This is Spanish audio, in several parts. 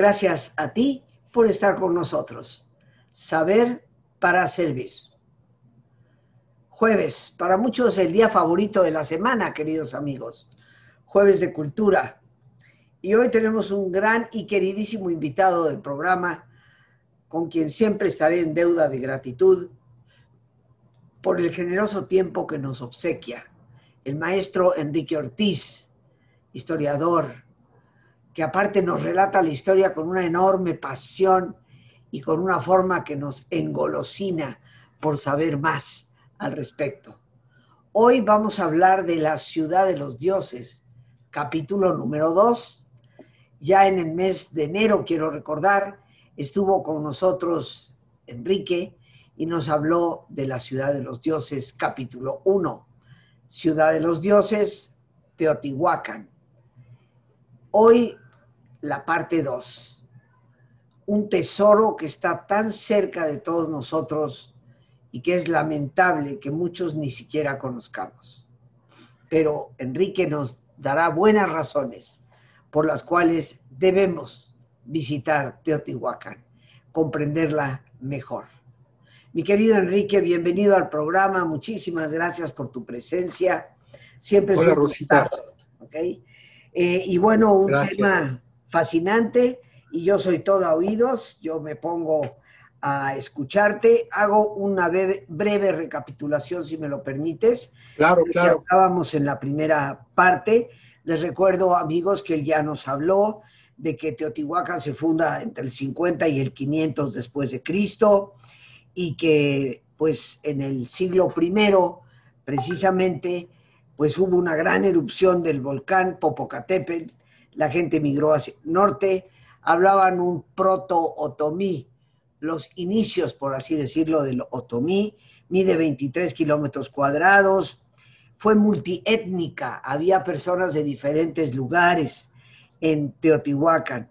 Gracias a ti por estar con nosotros. Saber para servir. Jueves, para muchos el día favorito de la semana, queridos amigos. Jueves de Cultura. Y hoy tenemos un gran y queridísimo invitado del programa, con quien siempre estaré en deuda de gratitud por el generoso tiempo que nos obsequia. El maestro Enrique Ortiz, historiador, que aparte nos relata la historia con una enorme pasión y con una forma que nos engolosina por saber más al respecto. Hoy vamos a hablar de la ciudad de los dioses, capítulo número 2. Ya en el mes de enero, quiero recordar, estuvo con nosotros Enrique y nos habló de la ciudad de los dioses, capítulo 1. Ciudad de los dioses, Teotihuacán. Hoy la parte 2. Un tesoro que está tan cerca de todos nosotros y que es lamentable que muchos ni siquiera conozcamos. Pero Enrique nos dará buenas razones por las cuales debemos visitar Teotihuacán, comprenderla mejor. Mi querido Enrique, bienvenido al programa. Muchísimas gracias por tu presencia. Siempre es un. ¿okay? Eh, y bueno, un tema fascinante y yo soy toda oídos, yo me pongo a escucharte. Hago una breve, recapitulación, si me lo permites. Claro, claro. Estábamos en la primera parte. Les recuerdo, amigos, que él ya nos habló de que Teotihuacán se funda entre el 50 y el 500 después de Cristo y que pues en el siglo primero precisamente pues hubo una gran erupción del volcán Popocatépetl la gente migró hacia el norte, hablaban un proto-otomí, los inicios, por así decirlo, del otomí, mide 23 kilómetros cuadrados, fue multiétnica, había personas de diferentes lugares en Teotihuacán,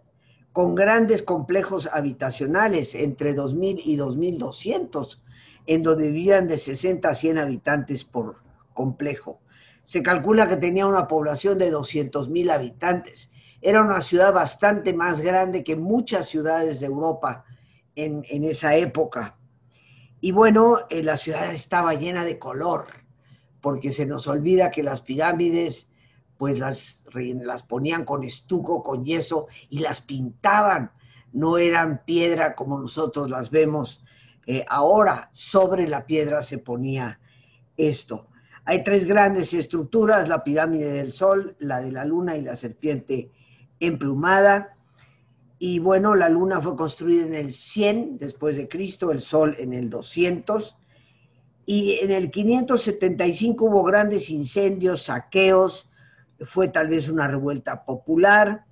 con grandes complejos habitacionales, entre 2.000 y 2.200, en donde vivían de 60 a 100 habitantes por complejo. Se calcula que tenía una población de 200.000 habitantes era una ciudad bastante más grande que muchas ciudades de Europa en, esa época. Y bueno, eh, la ciudad estaba llena de color, porque se nos olvida que las pirámides pues las, las ponían con estuco, con yeso y las pintaban. No eran piedra como nosotros las vemos eh, ahora. Sobre la piedra se ponía esto. Hay tres grandes estructuras, la pirámide del Sol, la de la Luna y la serpiente emplumada. Y bueno, la luna fue construida en el 100 después de Cristo, el sol en el 200. Y en el 575 hubo grandes incendios, saqueos, fue tal vez una revuelta popular.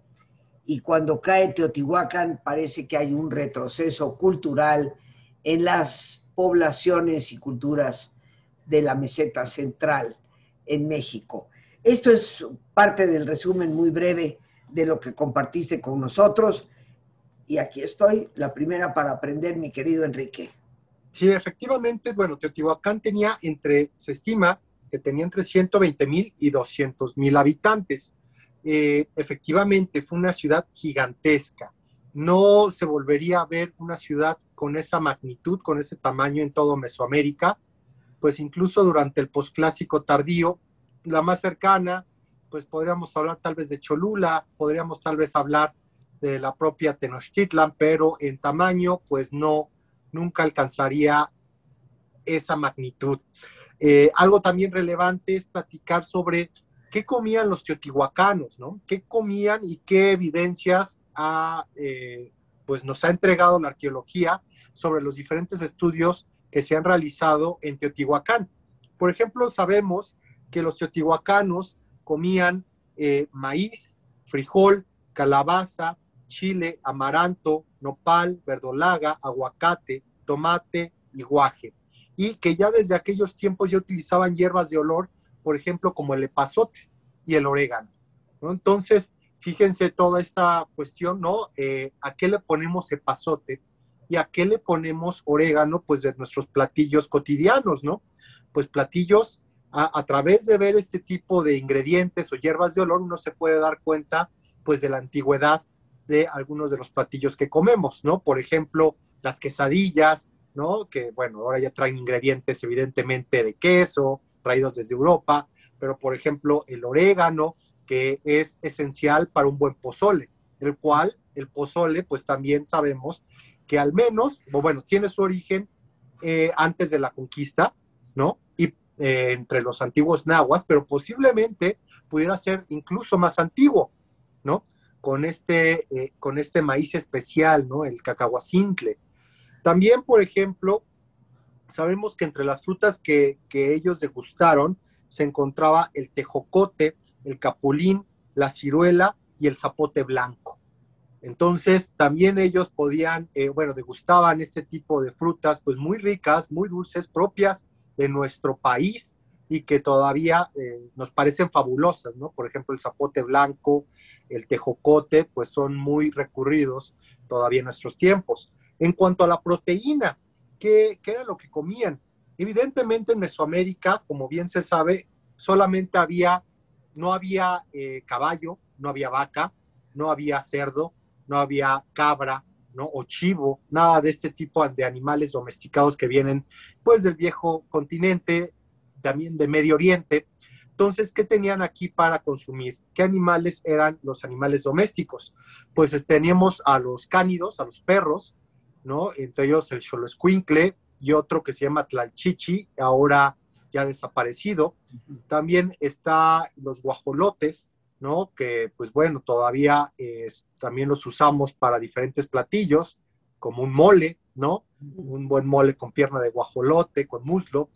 Y cuando cae Teotihuacán parece que hay un retroceso cultural en las poblaciones y culturas de la meseta central en México. Esto es parte del resumen muy breve de lo que compartiste con nosotros. Y aquí estoy, la primera para aprender, mi querido Enrique. Sí, efectivamente, bueno, Teotihuacán tenía entre, se estima que tenía entre 120 mil y 200 mil habitantes. Eh, efectivamente, fue una ciudad gigantesca. No se volvería a ver una ciudad con esa magnitud, con ese tamaño en todo Mesoamérica, pues incluso durante el posclásico tardío, la más cercana pues podríamos hablar tal vez de Cholula, podríamos tal vez hablar de la propia Tenochtitlan, pero en tamaño, pues no, nunca alcanzaría esa magnitud. Eh, algo también relevante es platicar sobre qué comían los teotihuacanos, ¿no? ¿Qué comían y qué evidencias eh, pues nos ha entregado la arqueología sobre los diferentes estudios que se han realizado en Teotihuacán? Por ejemplo, sabemos que los teotihuacanos comían eh, maíz, frijol, calabaza, chile, amaranto, nopal, verdolaga, aguacate, tomate y guaje. Y que ya desde aquellos tiempos ya utilizaban hierbas de olor, por ejemplo, como el epazote y el orégano. Entonces, fíjense toda esta cuestión, ¿no? Eh, ¿A qué le ponemos epazote? ¿Y a qué le ponemos orégano? Pues de nuestros platillos cotidianos, ¿no? Pues platillos a, través de ver este tipo de ingredientes o hierbas de olor, uno se puede dar cuenta pues de la antigüedad de algunos de los platillos que comemos, ¿no? Por ejemplo, las quesadillas, ¿no? Que, bueno, ahora ya traen ingredientes evidentemente de queso, traídos desde Europa, pero por ejemplo, el orégano, que es esencial para un buen pozole, el cual el pozole, pues también sabemos que al menos, bueno, tiene su origen eh, antes de la conquista, ¿no? Y eh, entre los antiguos nahuas, pero posiblemente pudiera ser incluso más antiguo, ¿no? Con este, eh, con este maíz especial, ¿no? El cacahuacintle. También, por ejemplo, sabemos que entre las frutas que, que ellos degustaron se encontraba el tejocote, el capulín, la ciruela y el zapote blanco. Entonces, también ellos podían, eh, bueno, degustaban este tipo de frutas, pues muy ricas, muy dulces, propias de nuestro país y que todavía eh, nos parecen fabulosas, ¿no? Por ejemplo, el zapote blanco, el tejocote, pues son muy recurridos todavía en nuestros tiempos. En cuanto a la proteína, ¿qué, qué era lo que comían? Evidentemente en Mesoamérica, como bien se sabe, solamente había, no había eh, caballo, no había vaca, no había cerdo, no había cabra, ¿no? O chivo, nada de este tipo de animales domesticados que vienen, pues, del viejo continente, también de Medio Oriente. Entonces, ¿qué tenían aquí para consumir? ¿Qué animales eran los animales domésticos? Pues teníamos a los cánidos, a los perros, ¿no? Entre ellos el xoloscuincle y otro que se llama Tlalchichi, ahora ya desaparecido. También está los guajolotes, ¿no? Que pues bueno, todavía también los usamos para diferentes platillos, como un mole, ¿no? Un buen mole con pierna de guajolote, con muslo.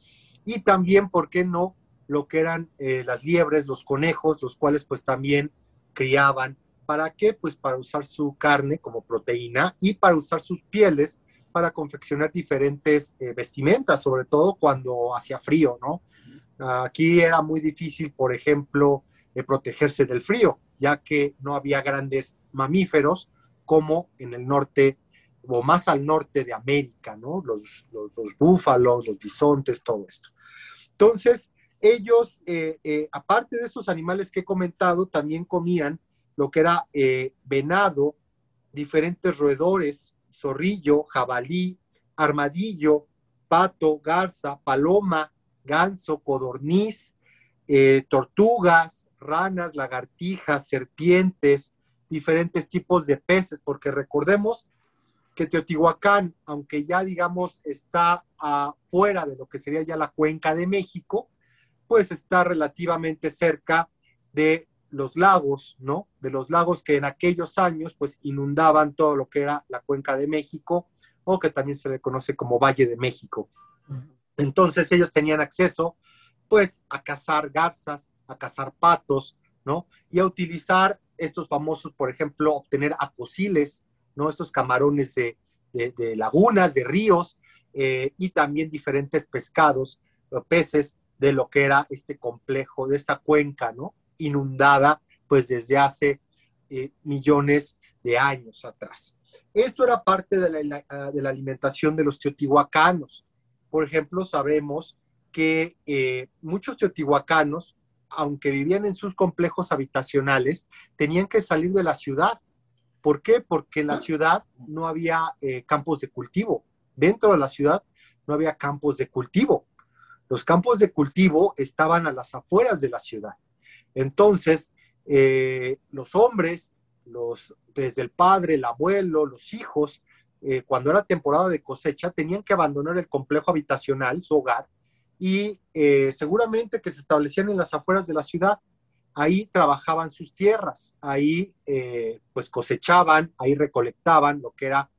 Y también, ¿por qué no? Lo que eran eh, las liebres, los conejos, los cuales pues también criaban. ¿Para qué? Pues para usar su carne como proteína y para usar sus pieles para confeccionar diferentes eh, vestimentas, sobre todo cuando hacía frío, ¿no? Aquí era muy difícil, por ejemplo, de protegerse del frío, ya que no había grandes mamíferos como en el norte o más al norte de América, ¿no? Los, los, búfalos, los bisontes, todo esto. Entonces, ellos, eh, eh, aparte de estos animales que he comentado, también comían lo que era eh, venado, diferentes roedores, zorrillo, jabalí, armadillo, pato, garza, paloma, ganso, codorniz, tortugas, ranas, lagartijas, serpientes, diferentes tipos de peces, porque recordemos que Teotihuacán, aunque ya digamos está afuera de lo que sería ya la cuenca de México, pues está relativamente cerca de los lagos, ¿no? De los lagos que en aquellos años pues inundaban todo lo que era la cuenca de México o que también se le conoce como Valle de México. Entonces ellos tenían acceso pues a cazar garzas, a cazar patos, ¿no? Y a utilizar estos famosos, por ejemplo, obtener acosiles, ¿no? Estos camarones de, lagunas, de ríos, eh, y también diferentes pescados, peces de lo que era este complejo, de esta cuenca, ¿no? Inundada, pues desde hace eh, millones de años atrás. Esto era parte de la, de la alimentación de los teotihuacanos. Por ejemplo, sabemos que eh, muchos teotihuacanos, aunque vivían en sus complejos habitacionales, tenían que salir de la ciudad. ¿Por qué? Porque en la ciudad no había eh, campos de cultivo. Dentro de la ciudad no había campos de cultivo. Los campos de cultivo estaban a las afueras de la ciudad. Entonces, eh, los hombres, los, desde el padre, el abuelo, los hijos, cuando era temporada de cosecha, tenían que abandonar el complejo habitacional, su hogar, y eh, seguramente que se establecían en las afueras de la ciudad. Ahí trabajaban sus tierras, ahí eh, pues cosechaban, ahí recolectaban lo que era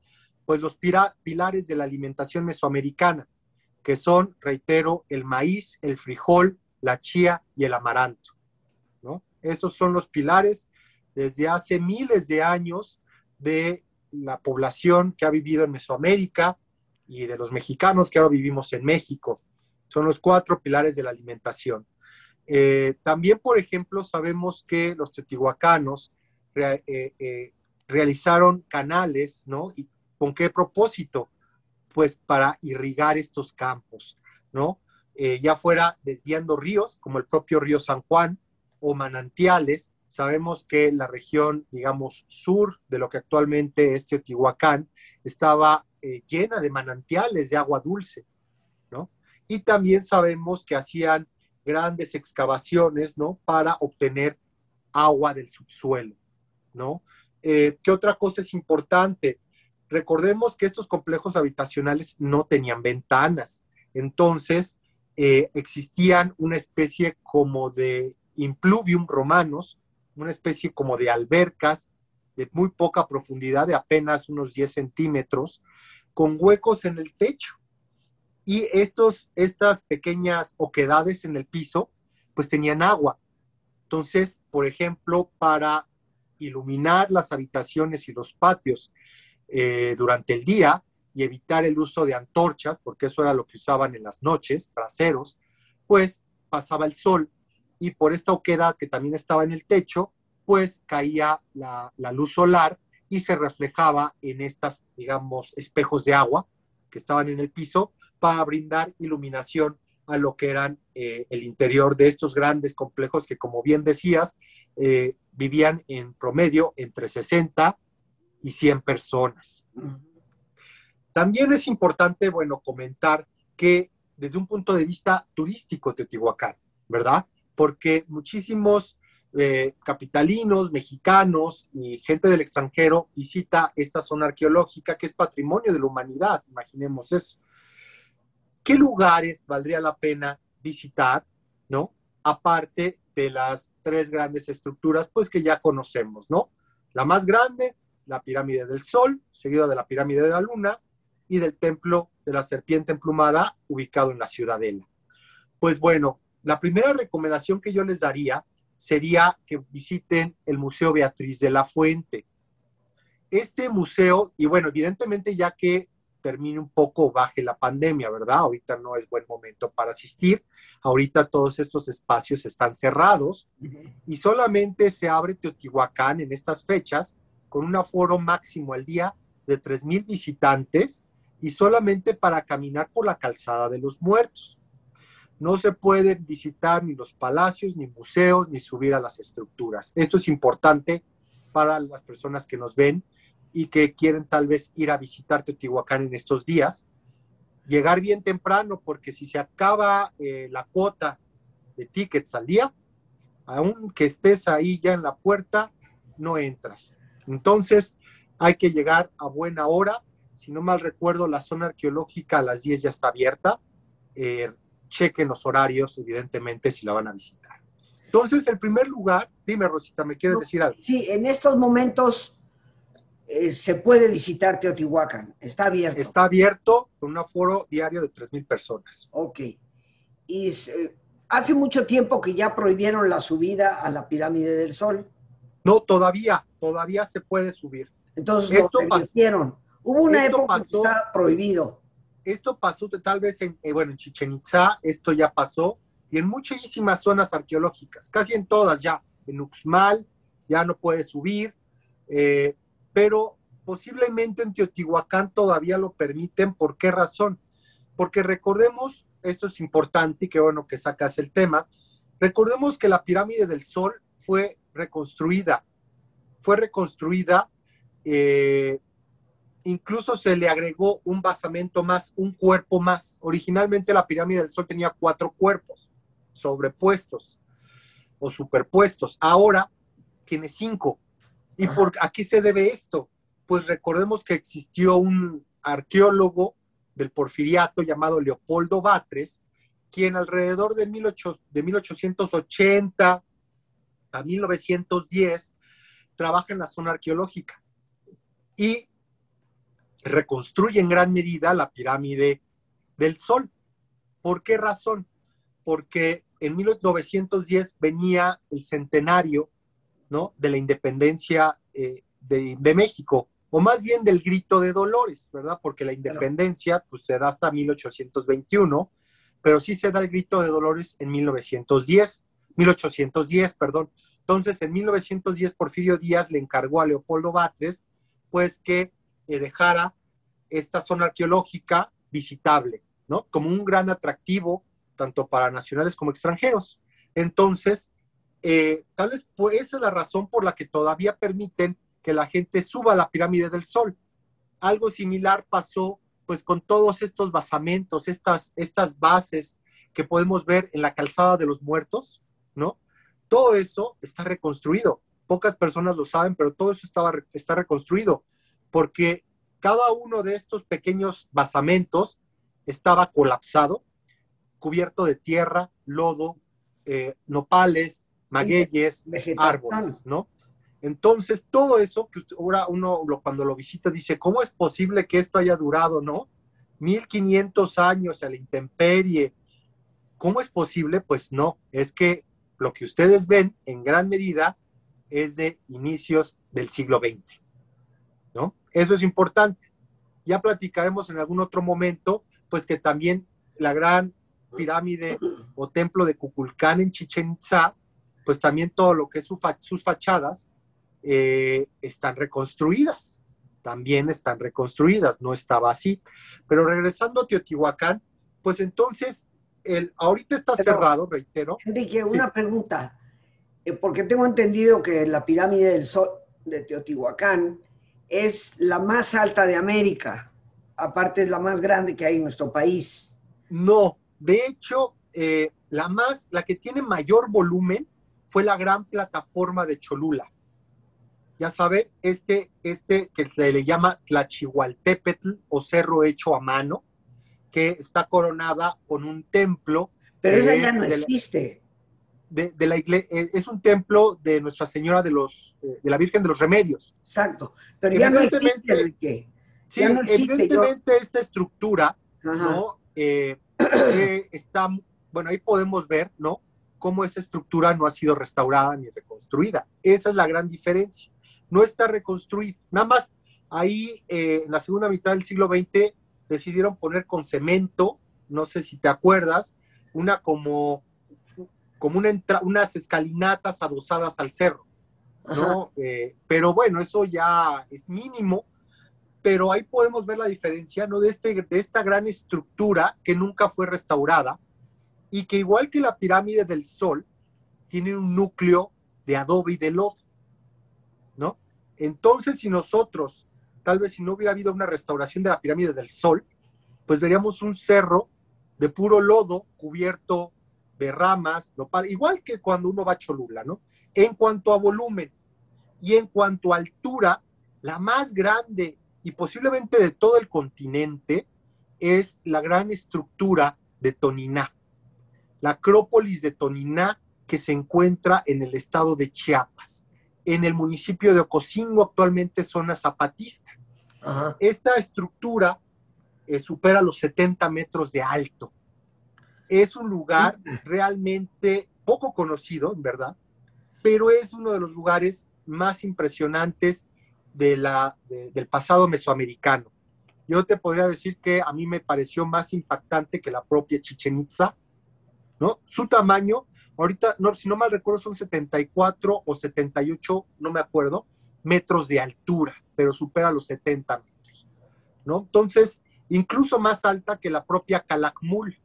pues los pilares de la alimentación mesoamericana, que son, reitero, el maíz, el frijol, la chía y el amaranto. ¿no? Esos son los pilares desde hace miles de años de la población que ha vivido en Mesoamérica y de los mexicanos que ahora vivimos en México. Son los cuatro pilares de la alimentación. Eh, también, por ejemplo, sabemos que los teotihuacanos eh, eh, realizaron canales, ¿no? ¿Y con qué propósito? Pues para irrigar estos campos, ¿no? ya fuera desviando ríos, como el propio río San Juan, o manantiales, Sabemos que la región, digamos, sur de lo que actualmente es Teotihuacán, estaba llena de manantiales de agua dulce, ¿no? Y también sabemos que hacían grandes excavaciones, ¿no? Para obtener agua del subsuelo, ¿no? Eh, ¿Qué otra cosa es importante? Recordemos que estos complejos habitacionales no tenían ventanas, entonces eh, existían una especie como de impluvium romanos, una especie como de albercas de muy poca profundidad, de apenas unos 10 centímetros, con huecos en el techo. Y estos, estas pequeñas oquedades en el piso, pues tenían agua. Entonces, por ejemplo, para iluminar las habitaciones y los patios eh, durante el día y evitar el uso de antorchas, porque eso era lo que usaban en las noches, braseros, pues pasaba el sol y por esta oquedad que también estaba en el techo, pues caía la, luz solar y se reflejaba en estas, digamos, espejos de agua que estaban en el piso para brindar iluminación a lo que eran eh, el interior de estos grandes complejos que, como bien decías, eh, vivían en promedio entre 60 y 100 personas. También es importante, bueno, comentar que desde un punto de vista turístico Teotihuacán, ¿verdad? porque muchísimos eh, capitalinos, mexicanos y gente del extranjero visita esta zona arqueológica que es patrimonio de la humanidad, imaginemos eso. ¿Qué lugares valdría la pena visitar, no? Aparte de las tres grandes estructuras, pues que ya conocemos, ¿no? La más grande, la pirámide del Sol, seguida de la pirámide de la Luna y del templo de la serpiente emplumada ubicado en la ciudadela. Pues bueno, la primera recomendación que yo les daría sería que visiten el Museo Beatriz de la Fuente. Este museo, y bueno, evidentemente ya que termine un poco, baje la pandemia, ¿verdad? Ahorita no es buen momento para asistir. Ahorita todos estos espacios están cerrados y solamente se abre Teotihuacán en estas fechas con un aforo máximo al día de 3.000 visitantes y solamente para caminar por la calzada de los muertos. No se pueden visitar ni los palacios, ni museos, ni subir a las estructuras. Esto es importante para las personas que nos ven y que quieren tal vez ir a visitar Teotihuacán en estos días. Llegar bien temprano porque si se acaba eh, la cuota de tickets al día, aunque estés ahí ya en la puerta, no entras. Entonces, hay que llegar a buena hora. Si no mal recuerdo, la zona arqueológica a las 10 ya está abierta. Eh, chequen los horarios, evidentemente, si la van a visitar. Entonces, el primer lugar, dime Rosita, ¿me quieres decir algo? Sí, en estos momentos eh, se puede visitar Teotihuacán, está abierto. Está abierto con un aforo diario de 3.000 personas. Ok. Y eh, hace mucho tiempo que ya prohibieron la subida a la pirámide del Sol. No, todavía, todavía se puede subir. Entonces Esto lo permitieron. Hubo una época que está prohibido esto pasó tal vez en, eh, bueno, en Chichen Itza, esto ya pasó, y en muchísimas zonas arqueológicas, casi en todas ya, en Uxmal ya no puede subir, eh, pero posiblemente en Teotihuacán todavía lo permiten. ¿Por qué razón? Porque recordemos, esto es importante y qué bueno que sacas el tema, recordemos que la pirámide del Sol fue reconstruida, fue reconstruida eh, incluso se le agregó un basamento más, un cuerpo más. Originalmente la pirámide del Sol tenía cuatro cuerpos sobrepuestos o superpuestos. Ahora tiene cinco. ¿Y por a qué se debe esto? Pues recordemos que existió un arqueólogo del porfiriato llamado Leopoldo Batres, quien alrededor de, de 1880 a 1910 trabaja en la zona arqueológica. Y reconstruye en gran medida la pirámide del Sol. ¿Por qué razón? Porque en 1910 venía el centenario ¿no? de la independencia eh, de, México, o más bien del grito de Dolores, ¿verdad? Porque la independencia pues, se da hasta 1821, pero sí se da el grito de Dolores en 1910, 1810, perdón. Entonces, en 1910, Porfirio Díaz le encargó a Leopoldo Batres, pues que eh, dejara esta zona arqueológica visitable, ¿no? Como un gran atractivo tanto para nacionales como extranjeros. Entonces, eh, tal vez pues, esa es la razón por la que todavía permiten que la gente suba a la pirámide del Sol. Algo similar pasó pues con todos estos basamentos, estas, estas bases que podemos ver en la calzada de los muertos, ¿no? Todo eso está reconstruido. Pocas personas lo saben, pero todo eso estaba, está reconstruido porque cada uno de estos pequeños basamentos estaba colapsado, cubierto de tierra, lodo, eh, nopales, magueyes, árboles, ¿no? Entonces, todo eso que ahora uno cuando lo visita dice, ¿cómo es posible que esto haya durado, no? 1500 años a la intemperie. ¿Cómo es posible? Pues no, es que lo que ustedes ven en gran medida es de inicios del siglo XX. Eso es importante. Ya platicaremos en algún otro momento, pues que también la gran pirámide o templo de Cuculcán en Chichen Itza, pues también todo lo que es sus fachadas eh, están reconstruidas, también están reconstruidas, no estaba así. Pero regresando a Teotihuacán, pues entonces, el, ahorita está cerrado, reitero. Enrique, una pregunta, eh, porque tengo entendido que la pirámide del Sol de Teotihuacán es la más alta de América, aparte es la más grande que hay en nuestro país. No, de hecho, eh, la más, la que tiene mayor volumen fue la gran plataforma de Cholula. Ya sabe, este, este que se le llama Tlachihualtepetl o cerro hecho a mano, que está coronada con un templo. Pero esa ya no existe de, la iglesia, eh, es un templo de Nuestra Señora de los, eh, de la Virgen de los Remedios. Exacto, pero ya no existe, Sí, evidentemente esta estructura, ¿no? Eh, está, bueno, ahí podemos ver, ¿no? Cómo esa estructura no ha sido restaurada ni reconstruida. Esa es la gran diferencia. No está reconstruida. Nada más ahí en la segunda mitad del siglo XX decidieron poner con cemento, no sé si te acuerdas, una como como una unas escalinatas adosadas al cerro, ¿no? Eh, pero bueno, eso ya es mínimo, pero ahí podemos ver la diferencia, ¿no? De, este, de esta gran estructura que nunca fue restaurada y que igual que la pirámide del Sol, tiene un núcleo de adobe y de lodo, ¿no? Entonces, si nosotros, tal vez si no hubiera habido una restauración de la pirámide del Sol, pues veríamos un cerro de puro lodo cubierto de ramas, igual que cuando uno va a Cholula, ¿no? En cuanto a volumen y en cuanto a altura, la más grande y posiblemente de todo el continente es la gran estructura de Toniná, la Acrópolis de Toniná que se encuentra en el estado de Chiapas, en el municipio de Ocosingo, actualmente zona zapatista. Esta estructura eh, supera los 70 metros de alto es un lugar realmente poco conocido, en verdad, pero es uno de los lugares más impresionantes de la, del pasado mesoamericano. Yo te podría decir que a mí me pareció más impactante que la propia Chichen Itza, ¿no? Su tamaño, ahorita, no, si no mal recuerdo, son 74 o 78, no me acuerdo, metros de altura, pero supera los 70 metros, ¿no? Entonces, incluso más alta que la propia Calakmul,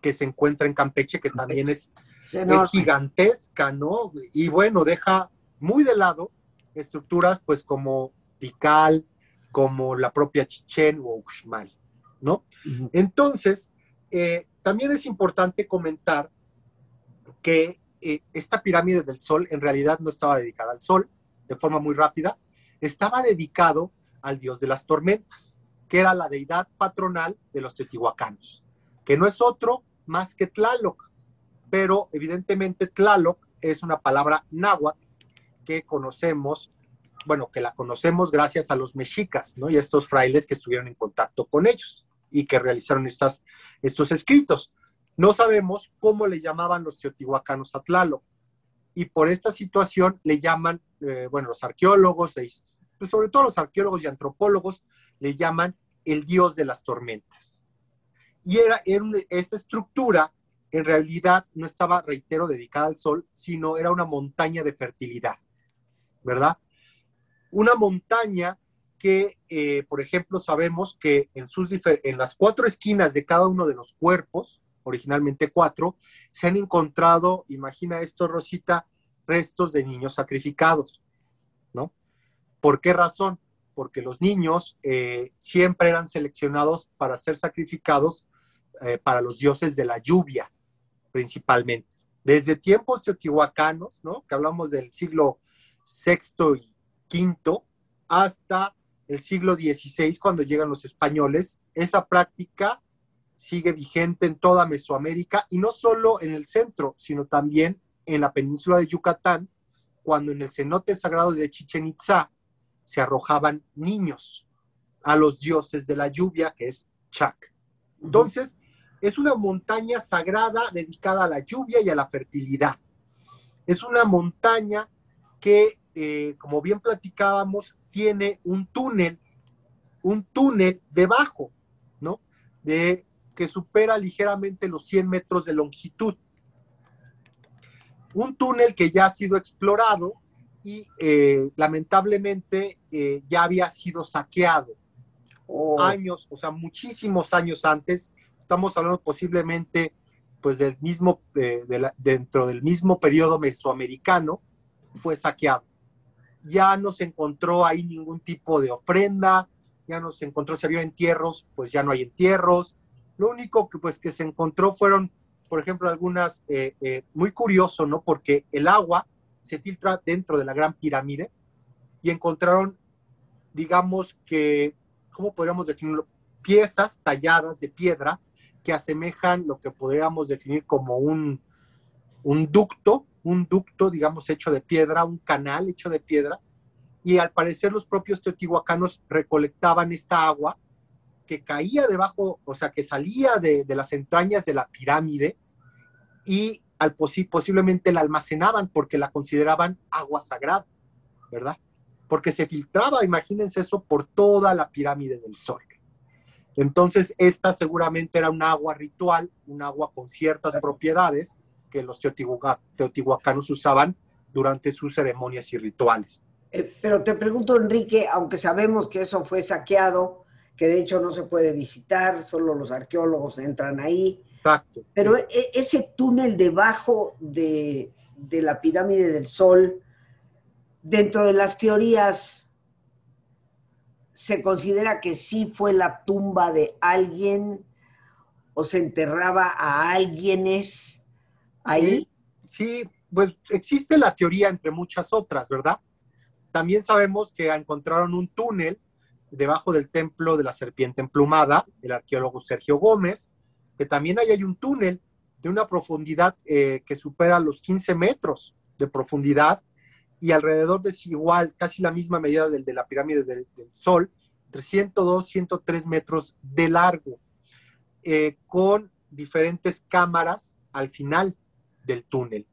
que se encuentra en Campeche, que también es, es gigantesca, ¿no? Y bueno, deja muy de lado estructuras pues como Tikal, como la propia Chichen o Uxmal, ¿no? Entonces, eh, también es importante comentar que eh, esta pirámide del Sol en realidad no estaba dedicada al Sol de forma muy rápida, estaba dedicado al dios de las tormentas, que era la deidad patronal de los teotihuacanos, que no es otro más que Tlaloc, pero evidentemente Tlaloc es una palabra náhuatl que conocemos, bueno, que la conocemos gracias a los mexicas, ¿no? Y estos frailes que estuvieron en contacto con ellos y que realizaron estas, estos escritos. No sabemos cómo le llamaban los teotihuacanos a Tlaloc. Y por esta situación le llaman, eh, bueno, los arqueólogos, pues sobre todo los arqueólogos y antropólogos, le llaman el dios de las tormentas. Y era, esta estructura en realidad no estaba, reitero, dedicada al sol, sino era una montaña de fertilidad, ¿verdad? Una montaña que, eh, por ejemplo, sabemos que en, sus en las cuatro esquinas de cada uno de los cuerpos, originalmente cuatro, se han encontrado, imagina esto, Rosita, restos de niños sacrificados, ¿no? ¿Por qué razón? Porque los niños eh, siempre eran seleccionados para ser sacrificados eh, para los dioses de la lluvia, principalmente. Desde tiempos teotihuacanos, ¿no? Que hablamos del siglo VI y V, hasta el siglo XVI, cuando llegan los españoles, esa práctica sigue vigente en toda Mesoamérica y no solo en el centro, sino también en la península de Yucatán, cuando en el cenote sagrado de Chichen Itza se arrojaban niños a los dioses de la lluvia, que es Chac. Entonces, es una montaña sagrada dedicada a la lluvia y a la fertilidad. Es una montaña que, eh, como bien platicábamos, tiene un túnel, un túnel debajo, ¿no? De que supera ligeramente los 100 metros de longitud. Un túnel que ya ha sido explorado y eh, lamentablemente eh, ya había sido saqueado oh. años, o sea, muchísimos años antes. Estamos hablando posiblemente pues del mismo, dentro del mismo periodo mesoamericano, fue saqueado. Ya no se encontró ahí ningún tipo de ofrenda, ya no se encontró si había entierros, pues ya no hay entierros, lo único que, pues, que se encontró fueron, por ejemplo, algunas, eh, eh, muy curioso, ¿no? Porque el agua se filtra dentro de la Gran Pirámide y encontraron, digamos que, ¿cómo podríamos definirlo? Piezas talladas de piedra que asemejan lo que podríamos definir como un, un ducto, un ducto, digamos, hecho de piedra, un canal hecho de piedra, y al parecer los propios teotihuacanos recolectaban esta agua que caía debajo, o sea, que salía de, las entrañas de la pirámide y al posiblemente la almacenaban porque la consideraban agua sagrada, ¿verdad? Porque se filtraba, imagínense eso, por toda la pirámide del Sol. Entonces, esta seguramente era un agua ritual, un agua con ciertas propiedades que los teotihuacanos usaban durante sus ceremonias y rituales. Eh, pero te pregunto, Enrique, aunque sabemos que eso fue saqueado, que de hecho no se puede visitar, solo los arqueólogos entran ahí. Exacto. Pero e, ese túnel debajo de, la pirámide del Sol, dentro de las teorías, se considera que sí fue la tumba de alguien o se enterraba a alguienes ahí. Sí, pues existe la teoría entre muchas otras, ¿verdad? También sabemos que encontraron un túnel debajo del templo de la serpiente emplumada, el arqueólogo Sergio Gómez, que también ahí hay un túnel de una profundidad eh, que supera los 15 metros de profundidad y alrededor de igual, casi la misma medida del de la pirámide del, Sol, 302, 103 metros de largo, eh, con diferentes cámaras al final del túnel.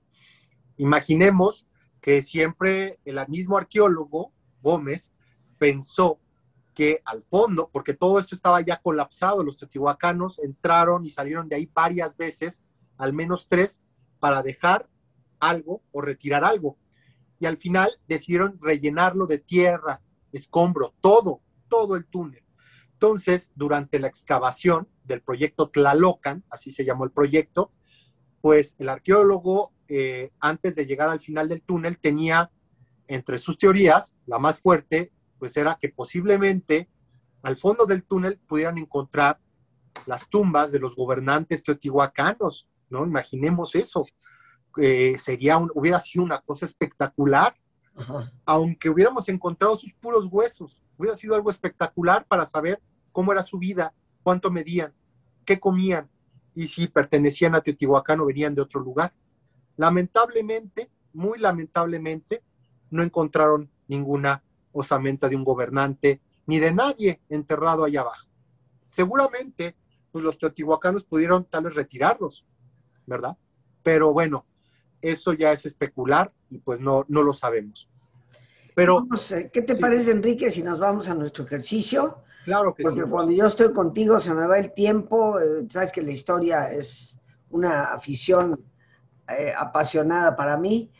Imaginemos que siempre el mismo arqueólogo Gómez pensó que al fondo, porque todo esto estaba ya colapsado, los teotihuacanos entraron y salieron de ahí varias veces, al menos tres, para dejar algo o retirar algo. Y al final decidieron rellenarlo de tierra, escombro, todo, todo el túnel. Entonces, durante la excavación del proyecto Tlalocan, así se llamó el proyecto, pues el arqueólogo, eh, antes de llegar al final del túnel, tenía entre sus teorías, la más fuerte, pues era que posiblemente al fondo del túnel pudieran encontrar las tumbas de los gobernantes teotihuacanos, ¿no? Imaginemos eso. Eh, sería hubiera sido una cosa espectacular, aunque hubiéramos encontrado sus puros huesos, hubiera sido algo espectacular para saber cómo era su vida, cuánto medían, qué comían y si pertenecían a Teotihuacán o venían de otro lugar. Lamentablemente, muy lamentablemente, no encontraron ninguna osamenta de un gobernante, ni de nadie enterrado allá abajo. Seguramente, pues los teotihuacanos pudieron tal vez retirarlos, ¿verdad? Pero bueno, eso ya es especular y pues no, no lo sabemos. Pero, ¿Qué te parece, Enrique, si nos vamos a nuestro ejercicio? Claro que Porque cuando yo estoy contigo se me va el tiempo, eh, sabes que la historia es una afición eh, apasionada para mí.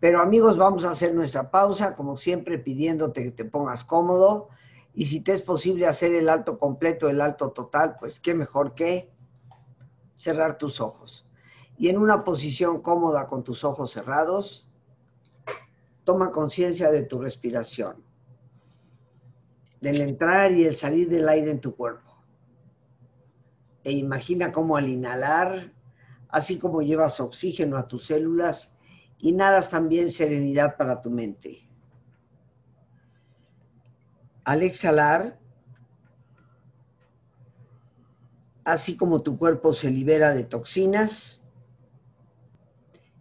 Pero amigos, vamos a hacer nuestra pausa, como siempre pidiéndote que te pongas cómodo. Y si te es posible hacer el alto completo, el alto total, pues qué mejor que cerrar tus ojos. Y en una posición cómoda con tus ojos cerrados, toma conciencia de tu respiración, del entrar y el salir del aire en tu cuerpo. E imagina cómo al inhalar, así como llevas oxígeno a tus células, inhalas también serenidad para tu mente. Al exhalar, así como tu cuerpo se libera de toxinas,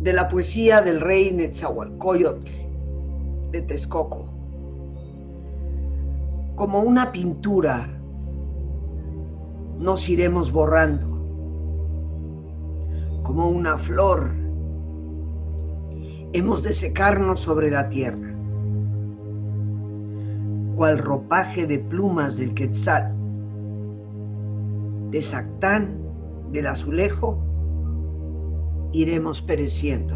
De la poesía del rey Netzahualcoyotl de Texcoco. Como una pintura nos iremos borrando. Como una flor hemos de secarnos sobre la tierra. Cual ropaje de plumas del quetzal, de Sactán, del azulejo, iremos pereciendo.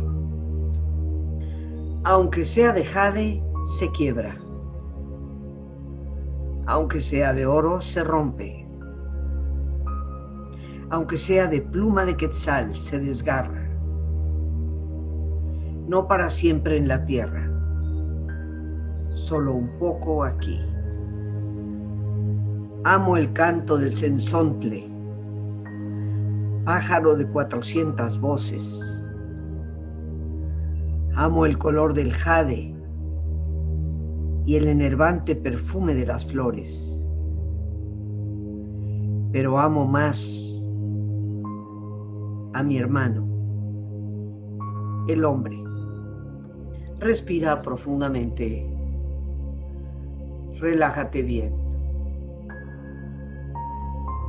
Aunque sea de jade, se quiebra. Aunque sea de oro, se rompe. Aunque sea de pluma de quetzal, se desgarra. No para siempre en la tierra, solo un poco aquí. Amo el canto del sensontle pájaro de cuatrocientas voces. Amo el color del jade y el enervante perfume de las flores. Pero amo más a mi hermano, el hombre. Respira profundamente. Relájate bien.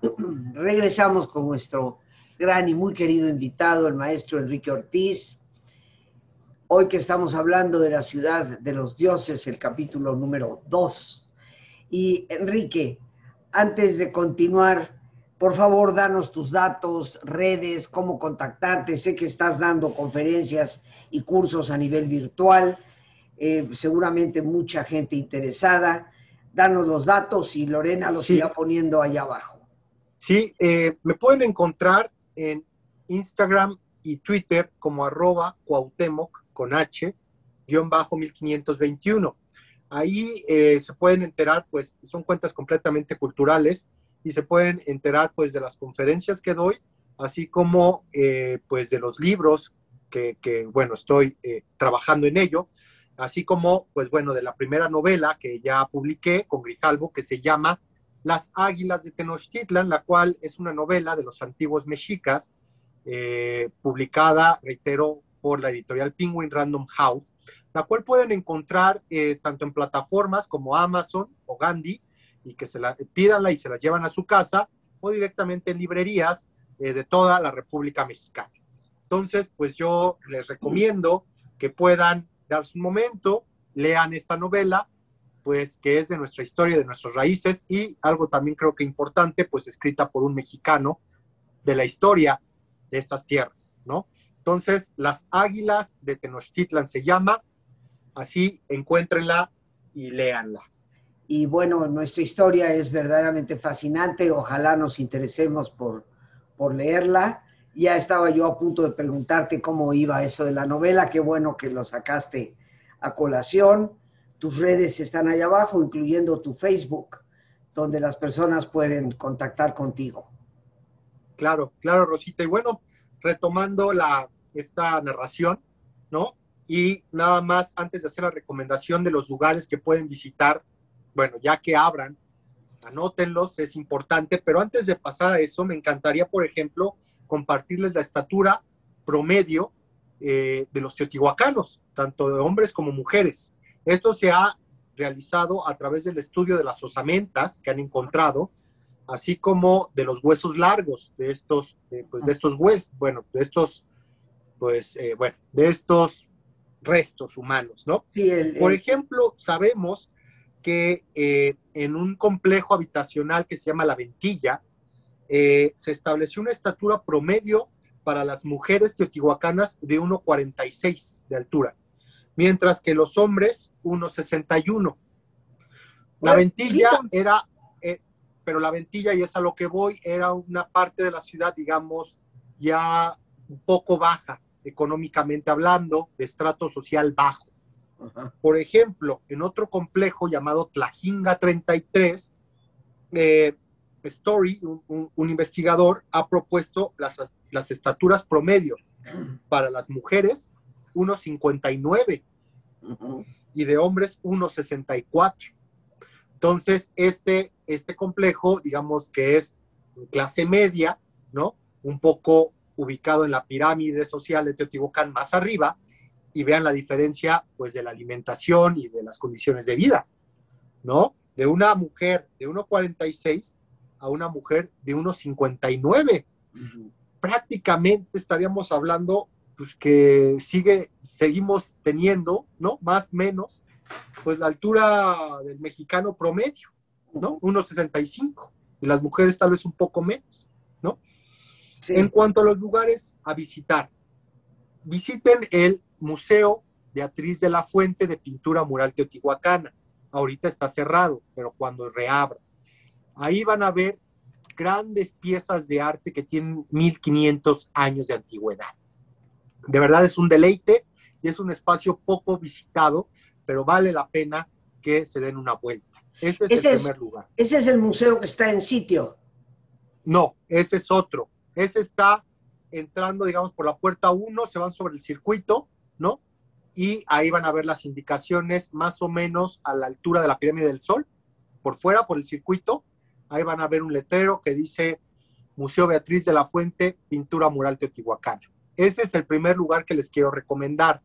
Regresamos con nuestro gran y muy querido invitado, el maestro Enrique Ortiz. Hoy que estamos hablando de la ciudad de los dioses, el capítulo número 2. Y Enrique, antes de continuar, por favor, danos tus datos, redes, cómo contactarte. Sé que estás dando conferencias y cursos a nivel virtual. Eh, seguramente mucha gente interesada. Danos los datos y Lorena los irá poniendo allá abajo. Sí, eh, me pueden encontrar en Instagram y Twitter como arroba Cuauhtémoc con H, guion bajo 1521. Ahí eh, se pueden enterar, pues son cuentas completamente culturales y se pueden enterar pues de las conferencias que doy, así como eh, pues de los libros que, que bueno, estoy trabajando en ello, así como pues bueno, de la primera novela que ya publiqué con Grijalvo que se llama las Águilas de Tenochtitlan, la cual es una novela de los antiguos mexicas, eh, publicada, reitero, por la editorial Penguin Random House, la cual pueden encontrar eh, tanto en plataformas como Amazon o Gandhi, y que se la pidanla y se la llevan a su casa, o directamente en librerías eh, de toda la República Mexicana. Entonces, pues yo les recomiendo que puedan darse un momento, lean esta novela, pues que es de nuestra historia, de nuestras raíces y algo también creo que importante, pues escrita por un mexicano de la historia de estas tierras, ¿no? Entonces, Las Águilas de Tenochtitlan se llama, así encuéntrenla y léanla. Y bueno, nuestra historia es verdaderamente fascinante, ojalá nos interesemos por, por leerla. Ya estaba yo a punto de preguntarte cómo iba eso de la novela, qué bueno que lo sacaste a colación. Tus redes están ahí abajo, incluyendo tu Facebook, donde las personas pueden contactar contigo. Claro, claro, Rosita. Y bueno, retomando la, esta narración, ¿no? Y nada más, antes de hacer la recomendación de los lugares que pueden visitar, bueno, ya que abran, anótenlos, es importante, pero antes de pasar a eso, me encantaría, por ejemplo, compartirles la estatura promedio eh, de los teotihuacanos, tanto de hombres como mujeres. Esto se ha realizado a través del estudio de las osamentas que han encontrado, así como de los huesos largos de estos, pues de estos huesos, bueno, de estos, pues, eh, bueno, de estos restos humanos, ¿no? Sí, el- Por ejemplo, sabemos que eh, en un complejo habitacional que se llama La Ventilla, eh, se estableció una estatura promedio para las mujeres teotihuacanas de 1,46 de altura, mientras que los hombres 1,61. La Ventilla era, eh, pero la Ventilla, y es a lo que voy, era una parte de la ciudad, digamos, ya un poco baja, económicamente hablando, de estrato social bajo. Ajá. Por ejemplo, en otro complejo llamado Tlajinga 33, eh, Story, un, un- un investigador, ha propuesto las, las estaturas promedio para las mujeres 1,59 Ujú. y de hombres 1,64. Entonces, este, este complejo, digamos que es clase media, ¿no? Un poco ubicado en la pirámide social de Teotihuacán más arriba, y vean la diferencia, pues, de la alimentación y de las condiciones de vida, ¿no? De una mujer de 1,46 a una mujer de 1,59 Ujú. prácticamente estaríamos hablando pues que sigue, seguimos teniendo, ¿no? Más menos, pues la altura del mexicano promedio, ¿no? 1,65 y las mujeres tal vez un poco menos. Sí. En cuanto a los lugares a visitar, visiten el Museo Beatriz de la Fuente de Pintura Mural Teotihuacana. Ahorita está cerrado, pero cuando reabra. Ahí van a ver grandes piezas de arte que tienen 1500 años de antigüedad. De verdad es un deleite y es un espacio poco visitado, pero vale la pena que se den una vuelta. Ese es Ese el es- primer lugar. Ese es el museo que está en sitio. No, ese es otro. Ese está entrando, digamos, por la puerta 1, se van sobre el circuito, ¿no? Y ahí van a ver las indicaciones más o menos a la altura de la pirámide del Sol, por fuera, por el circuito. Ahí van a ver un letrero que dice Museo Beatriz de la Fuente, Pintura Mural Teotihuacana. Ese es el primer lugar que les quiero recomendar.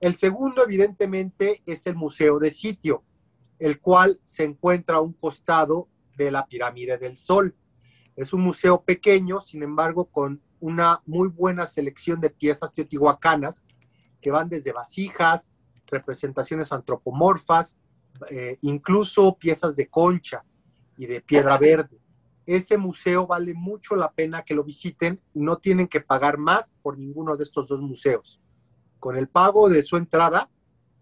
El segundo, evidentemente, es el Museo de Sitio, el cual se encuentra a un costado de la pirámide del Sol. Es un museo pequeño, sin embargo, con una muy buena selección de piezas teotihuacanas que van desde vasijas, representaciones antropomorfas, eh, incluso piezas de concha y de piedra verde. Ese museo vale mucho la pena que lo visiten y no tienen que pagar más por ninguno de estos dos museos. Con el pago de su entrada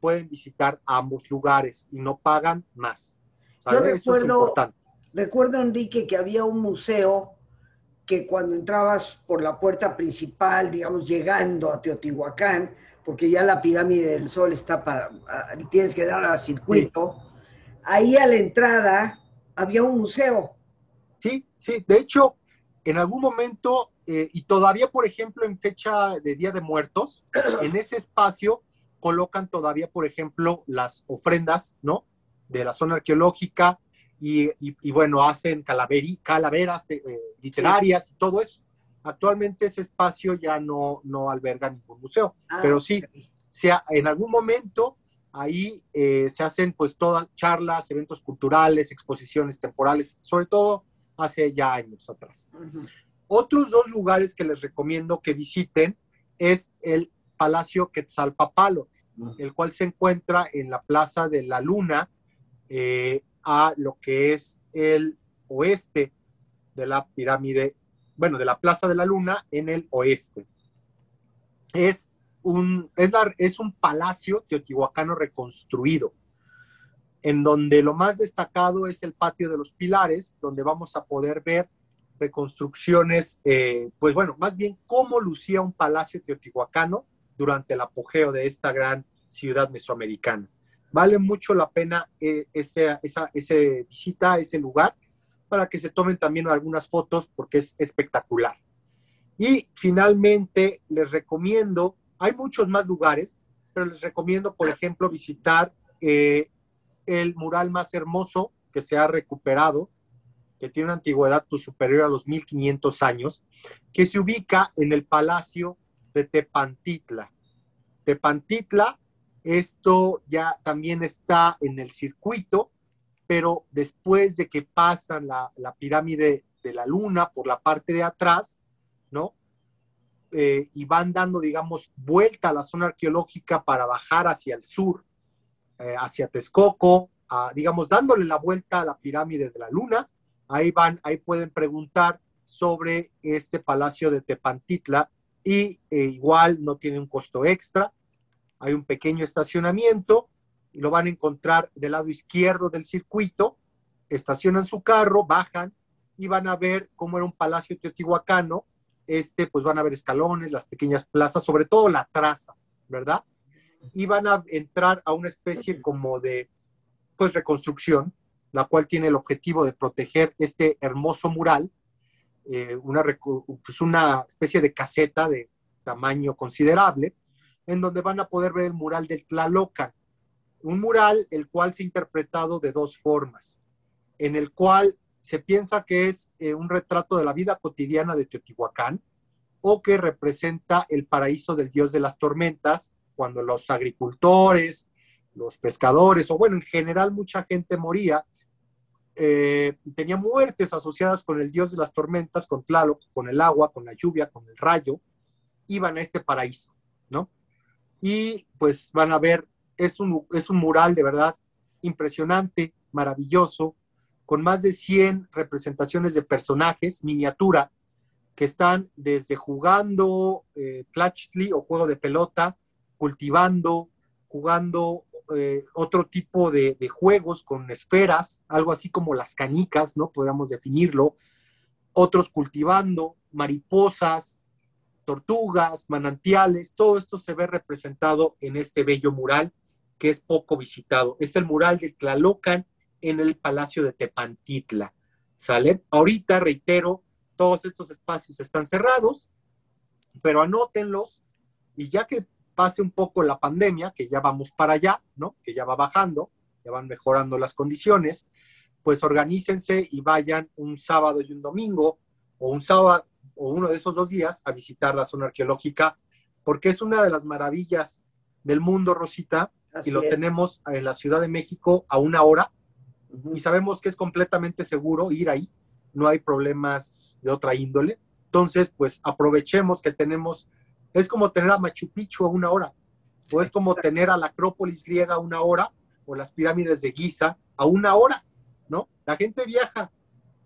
pueden visitar ambos lugares y no pagan más. Eso es recuerdo- importante. Recuerdo, Enrique, que había un museo que cuando entrabas por la puerta principal, digamos, llegando a Teotihuacán, porque ya la pirámide del Sol está para, tienes que dar al circuito, ahí a la entrada había un museo. Sí. De hecho, en algún momento, eh, y todavía, por ejemplo, en fecha de Día de Muertos, en ese espacio colocan todavía, por ejemplo, las ofrendas, ¿no? De la zona arqueológica y, y- y, bueno, hacen calaveri- calaveras eh, literarias y todo eso. Actualmente ese espacio ya no, no alberga ningún museo, Ah, pero sí, sea, en algún momento ahí eh, se hacen pues todas charlas, eventos culturales, exposiciones temporales, sobre todo hace ya años atrás. Otros dos lugares que les recomiendo que visiten es el Palacio Quetzalpapalo, el cual se encuentra en la Plaza de la Luna, eh, a lo que es el oeste de la pirámide, bueno, de la Plaza de la Luna en el oeste. Es un, es la- es un palacio teotihuacano reconstruido, en donde lo más destacado es el patio de los pilares, donde vamos a poder ver reconstrucciones, eh, pues bueno, más bien cómo lucía un palacio teotihuacano durante el apogeo de esta gran ciudad mesoamericana. Vale mucho la pena eh, ese, esa ese visita a ese lugar para que se tomen también algunas fotos porque es espectacular. Y finalmente les recomiendo, hay muchos más lugares, pero les recomiendo, por ejemplo, visitar eh, el mural más hermoso que se ha recuperado, que tiene una antigüedad pues, superior a los 1500 años, que se ubica en el Palacio de Tepantitla. Tepantitla, esto ya también está en el circuito, pero después de que pasan la, la pirámide de la luna por la parte de atrás, ¿no? eh, y van dando, digamos, vuelta a la zona arqueológica para bajar hacia el sur, eh, hacia Texcoco, digamos, dándole la vuelta a la pirámide de la luna. Ahí van, ahí pueden preguntar sobre este palacio de Tepantitla y eh, igual no tiene un costo extra. Hay un pequeño estacionamiento y lo van a encontrar del lado izquierdo del circuito. Estacionan su carro, bajan y van a ver cómo era un palacio teotihuacano. Este, pues van a ver escalones, las pequeñas plazas, sobre todo la traza, ¿verdad? Y van a entrar a una especie como de, pues, reconstrucción, la cual tiene el objetivo de proteger este hermoso mural eh, una, pues una especie de caseta de tamaño considerable, en donde van a poder ver el mural del Tlalocan. Un mural el cual se ha interpretado de dos formas, en el cual se piensa que es eh, un retrato de la vida cotidiana de Teotihuacán o que representa el paraíso del dios de las tormentas, cuando los agricultores, los pescadores, o bueno, en general mucha gente moría eh, y tenía muertes asociadas con el dios de las tormentas, con Tlaloc, con el agua, con la lluvia, con el rayo, iban a este paraíso, ¿no? Y pues van a ver, es un, es un mural de verdad impresionante, maravilloso, con más de 100 representaciones de personajes, miniatura, que están desde jugando eh, o juego de pelota, cultivando, jugando eh, otro tipo de, juegos con esferas, algo así como las canicas, ¿no? Podríamos definirlo. Otros cultivando, mariposas, tortugas, manantiales, todo esto se ve representado en este bello mural que es poco visitado. Es el mural de Tlalocan en el Palacio de Tepantitla. ¿Sale? Ahorita, reitero, todos estos espacios están cerrados, pero anótenlos y ya que pase un poco la pandemia, que ya vamos para allá, ¿no? Que ya va bajando, ya van mejorando las condiciones, pues organícense y vayan un sábado y un domingo, o un sábado, o uno de esos dos días, a visitar la zona arqueológica, porque es una de las maravillas del mundo, Rosita, y lo tenemos en la Ciudad de México a una hora, y sabemos que es completamente seguro ir ahí, no hay problemas de otra índole. Entonces, pues aprovechemos que tenemos es como tener a Machu Picchu a una hora, o es como tener a la Acrópolis griega a una hora, o las pirámides de Giza a una hora, ¿no? La gente viaja,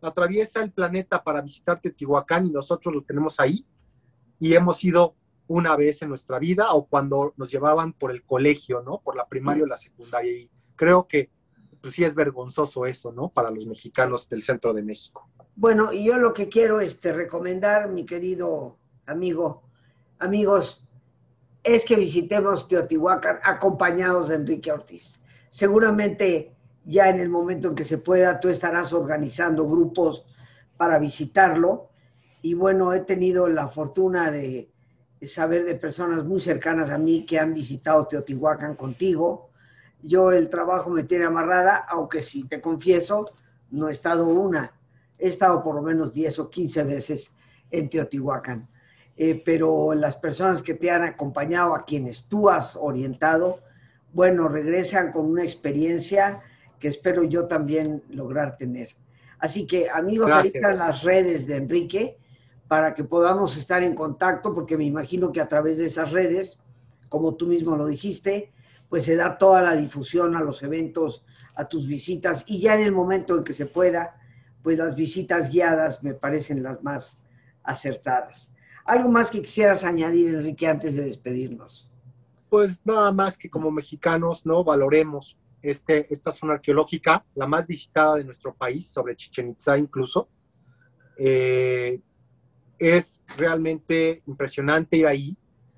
atraviesa el planeta para visitar Teotihuacán y nosotros lo tenemos ahí y hemos ido una vez en nuestra vida o cuando nos llevaban por el colegio, ¿no? Por la primaria o la secundaria. Y creo que pues sí es vergonzoso eso, ¿no? Para los mexicanos del centro de México. Bueno, y yo lo que quiero es este, recomendar, mi querido amigo amigos, es que visitemos Teotihuacán acompañados de Enrique Ortiz. Seguramente ya en el momento en que se pueda, tú estarás organizando grupos para visitarlo. Y bueno, he tenido la fortuna de, saber de personas muy cercanas a mí que han visitado Teotihuacán contigo. Yo el trabajo me tiene amarrada, aunque si te confieso, no he estado una, he estado por lo menos 10 o 15 veces en Teotihuacán. Eh, pero las personas que te han acompañado, a quienes tú has orientado, bueno, regresan con una experiencia que espero yo también lograr tener. Así que amigos, ahí están las redes de Enrique para que podamos estar en contacto, porque me imagino que a través de esas redes, como tú mismo lo dijiste, pues se da toda la difusión a los eventos, a tus visitas, y ya en el momento en que se pueda, pues las visitas guiadas me parecen las más acertadas. ¿Algo más que quisieras añadir, Enrique, antes de despedirnos? Pues nada más que como mexicanos, ¿no? Valoremos este, esta zona arqueológica, la más visitada de nuestro país, sobre Chichen Itza incluso. Eh, es realmente impresionante ir ahí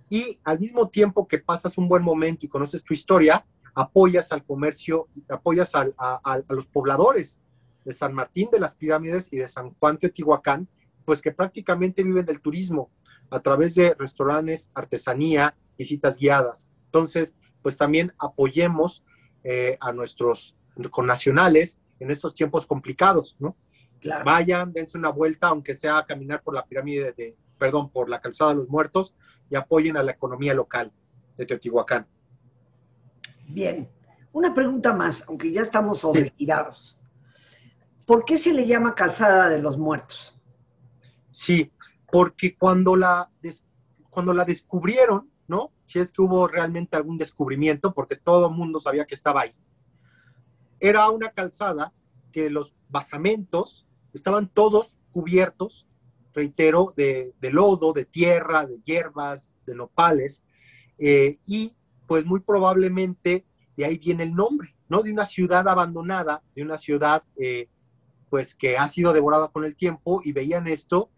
y al mismo tiempo que pasas un buen momento y conoces tu historia, apoyas al comercio, apoyas a, a, los pobladores de San Martín de las Pirámides y de San Juan Teotihuacán, pues que prácticamente viven del turismo a través de restaurantes, artesanía, visitas guiadas. Entonces, pues también apoyemos eh, a nuestros connacionales en estos tiempos complicados, ¿no? Vayan, dense una vuelta, aunque sea a caminar por la pirámide de, perdón, por la calzada de los muertos y apoyen a la economía local de Teotihuacán. Bien, una pregunta más, aunque ya estamos sobregirados. ¿Por qué se le llama calzada de los muertos? Sí, porque cuando la, cuando la descubrieron, ¿no? Si es que hubo realmente algún descubrimiento, porque todo el mundo sabía que estaba ahí. Era una calzada que los basamentos estaban todos cubiertos, reitero, de, lodo, de tierra, de hierbas, de nopales, eh, y pues muy probablemente de ahí viene el nombre, ¿no? De una ciudad abandonada, de una ciudad eh, pues que ha sido devorada con el tiempo y veían esto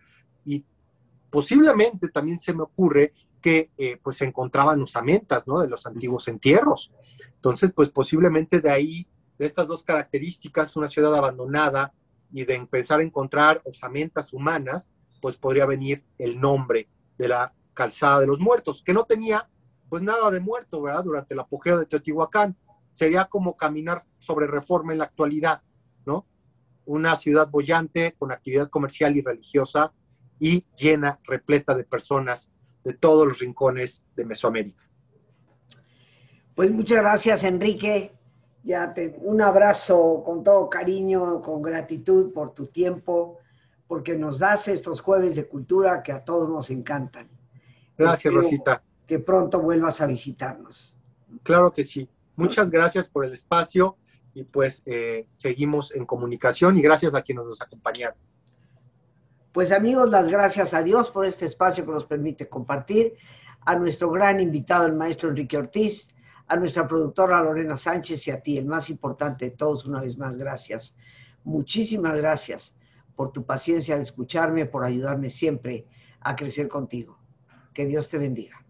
y posiblemente también se me ocurre que eh, pues se encontraban osamentas, ¿no? De los antiguos entierros. Entonces, pues posiblemente de ahí, de estas dos características, una ciudad abandonada y de empezar a encontrar osamentas humanas, pues podría venir el nombre de la calzada de los muertos, que no tenía pues nada de muerto, ¿verdad? Durante el apogeo de Teotihuacán. Sería como caminar sobre reforma en la actualidad, ¿no? Una ciudad bollante con actividad comercial y religiosa y llena, repleta de personas de todos los rincones de Mesoamérica. Pues muchas gracias, Enrique. Ya te, un abrazo con todo cariño, con gratitud por tu tiempo, porque nos das estos jueves de cultura que a todos nos encantan. Gracias, Rosita. Que pronto vuelvas a visitarnos. Claro que sí. Muchas gracias por el espacio y pues eh, seguimos en comunicación y gracias a quienes nos acompañaron. Pues amigos, las gracias a Dios por este espacio que nos permite compartir, a nuestro gran invitado, el maestro Enrique Ortiz, a nuestra productora Lorena Sánchez y a ti, el más importante de todos, una vez más, gracias. Muchísimas gracias por tu paciencia al escucharme, por ayudarme siempre a crecer contigo. Que Dios te bendiga.